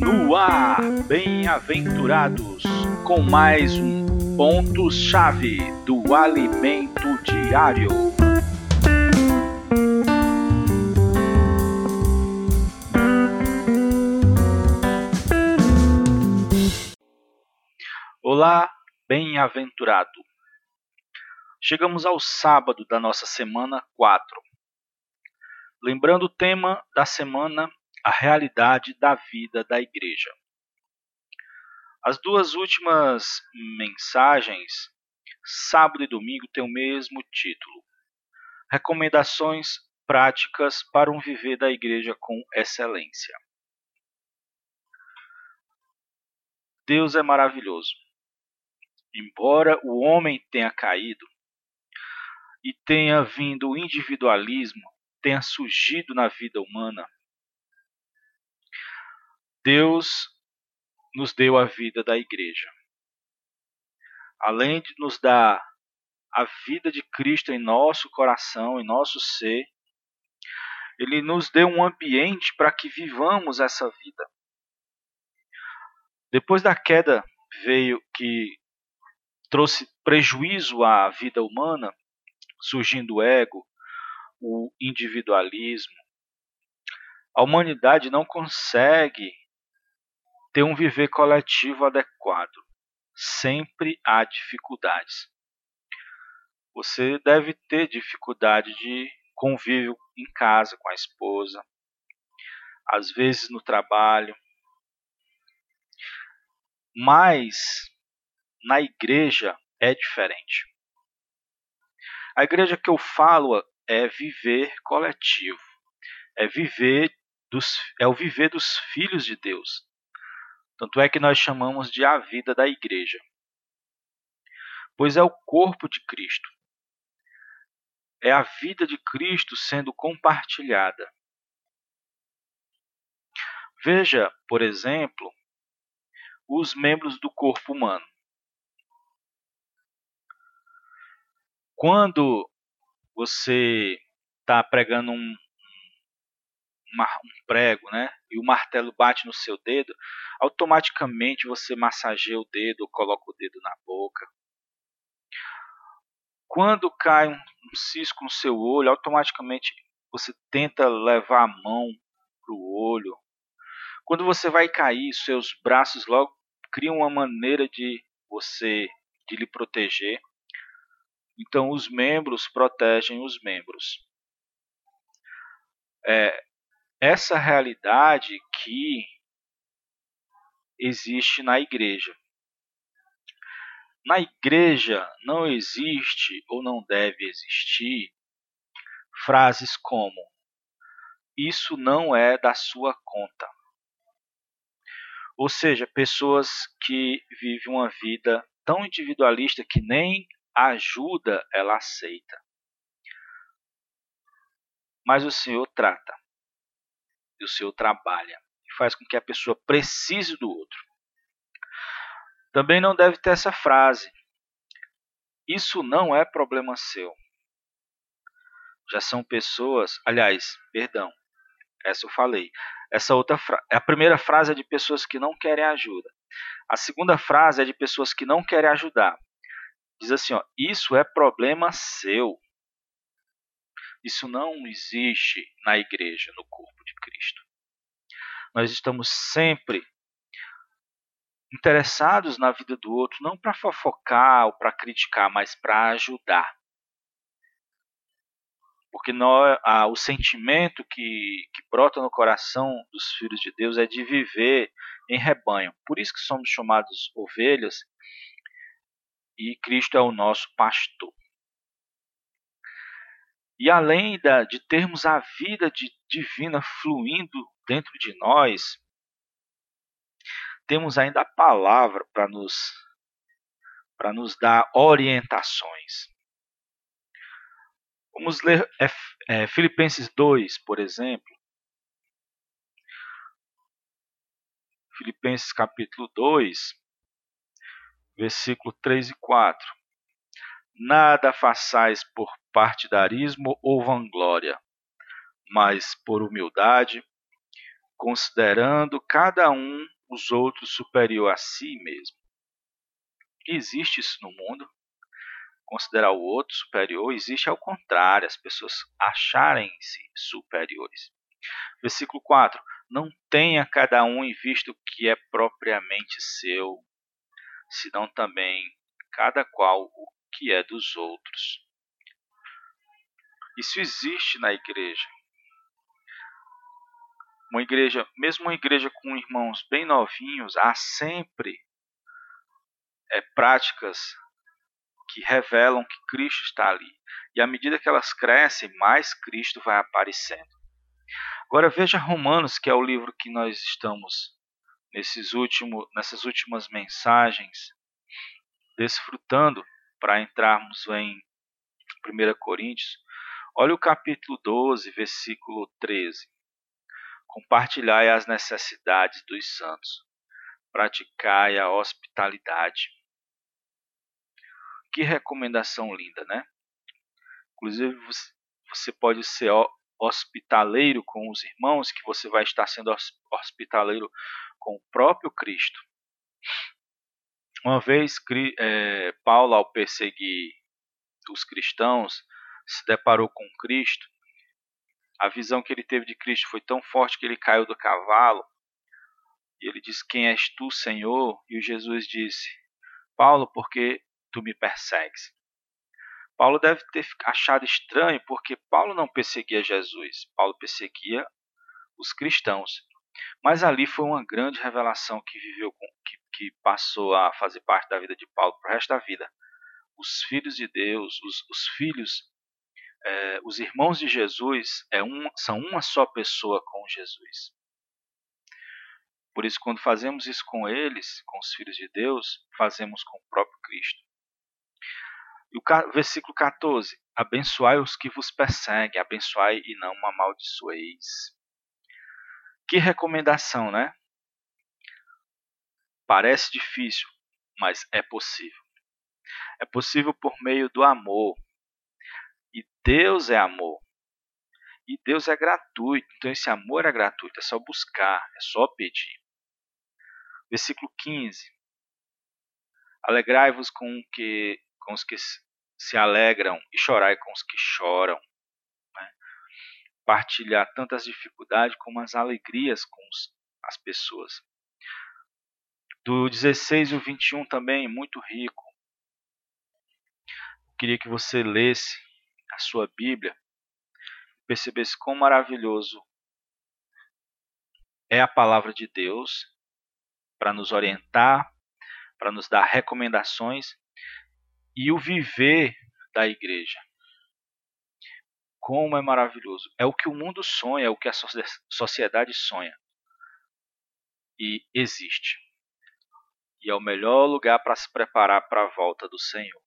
No ar, bem-aventurados, com mais um ponto-chave do alimento diário. Olá, bem-aventurado. Chegamos ao sábado da nossa semana 4. Lembrando o tema da semana, a realidade da vida da igreja. As duas últimas mensagens, sábado e domingo, têm o mesmo título: Recomendações práticas para um viver da igreja com excelência. Deus é maravilhoso. Embora o homem tenha caído e tenha vindo o individualismo, tenha surgido na vida humana, Deus nos deu a vida da igreja. Além de nos dar a vida de Cristo em nosso coração, em nosso ser, Ele nos deu um ambiente para que vivamos essa vida. Depois da queda veio que trouxe prejuízo à vida humana, surgindo o ego, o individualismo. A humanidade não consegue ter um viver coletivo adequado. Sempre há dificuldades. Você deve ter dificuldade de convívio em casa com a esposa, às vezes no trabalho. Mas na igreja é diferente. A igreja que eu falo é viver coletivo, é viver dos, é o viver dos filhos de Deus, tanto é que nós chamamos de a vida da igreja. Pois é o corpo de Cristo. É a vida de Cristo sendo compartilhada. Veja, por exemplo, os membros do corpo humano. Quando você está pregando um, um prego, né? E o martelo bate no seu dedo, automaticamente você massageia o dedo, coloca o dedo na boca. Quando cai um, um cisco no seu olho, automaticamente você tenta levar a mão para o olho. Quando você vai cair, seus braços logo criam uma maneira de você de lhe proteger. Então os membros protegem os membros. É, essa realidade que existe na igreja. Na igreja não existe ou não deve existir frases como isso não é da sua conta. Ou seja, pessoas que vivem uma vida tão individualista que nem ajuda ela aceita. Mas o Senhor trata e o Senhor trabalha e faz com que a pessoa precise do outro. Também não deve ter essa frase: Isso não é problema seu. Já são pessoas, aliás, perdão, essa eu falei. Essa outra a primeira frase é de pessoas que não querem ajuda. A segunda frase é de pessoas que não querem ajudar. Diz assim, ó, isso é problema seu. Isso não existe na igreja, no corpo de Cristo. Nós estamos sempre interessados na vida do outro, não para fofocar ou para criticar, mas para ajudar. Porque nós, ah, o sentimento que, que brota no coração dos filhos de Deus é de viver em rebanho. Por isso que somos chamados ovelhas e Cristo é o nosso pastor. E além da, de termos a vida de, divina fluindo dentro de nós, temos ainda a palavra para nos, para nos dar orientações. Vamos ler é, é, Filipenses 2, por exemplo. Filipenses capítulo 2, versículo 3 e 4. Nada façais por partidarismo ou vanglória, mas por humildade, considerando cada um os outros superior a si mesmo. Existe isso no mundo? Considerar o outro superior existe ao contrário, as pessoas acharem-se superiores. Versículo 4: Não tenha cada um em vista o que é propriamente seu, senão também cada qual o que é dos outros. Isso existe na igreja. Uma igreja, mesmo uma igreja com irmãos bem novinhos, há sempre é, práticas que revelam que Cristo está ali. E à medida que elas crescem, mais Cristo vai aparecendo. Agora veja Romanos, que é o livro que nós estamos nesses últimos, nessas últimas mensagens desfrutando para entrarmos em 1 Coríntios. Olha o capítulo 12, versículo 13. Compartilhai as necessidades dos santos, praticai a hospitalidade. Que recomendação linda, né? Inclusive, você pode ser hospitaleiro com os irmãos, que você vai estar sendo hospitaleiro com o próprio Cristo. Uma vez, é, Paulo, ao perseguir os cristãos, se deparou com Cristo. A visão que ele teve de Cristo foi tão forte que ele caiu do cavalo. E ele disse: Quem és tu, Senhor? E Jesus disse: Paulo, porque tu me persegues? Paulo deve ter achado estranho, porque Paulo não perseguia Jesus, Paulo perseguia os cristãos. Mas ali foi uma grande revelação que viveu que, que passou a fazer parte da vida de Paulo para o resto da vida. Os filhos de Deus, os, os filhos, é, os irmãos de Jesus é um, são uma só pessoa com Jesus. Por isso, quando fazemos isso com eles, com os filhos de Deus, fazemos com o próprio Cristo. E o versículo 14: Abençoai os que vos perseguem, abençoai e não amaldiçoeis. Que recomendação, né? Parece difícil, mas é possível. É possível por meio do amor. E Deus é amor. E Deus é gratuito. Então esse amor é gratuito. É só buscar, é só pedir. Versículo 15. Alegrai-vos com, com os que se alegram e chorai com os que choram partilhar tanto as dificuldades como as alegrias com as pessoas. Do 16 ao 21 também, muito rico. Eu queria que você lesse a sua Bíblia e percebesse quão maravilhoso é a palavra de Deus para nos orientar, para nos dar recomendações e o viver da igreja. Como é maravilhoso. É o que o mundo sonha, é o que a sociedade sonha. E existe. E é o melhor lugar para se preparar para a volta do Senhor.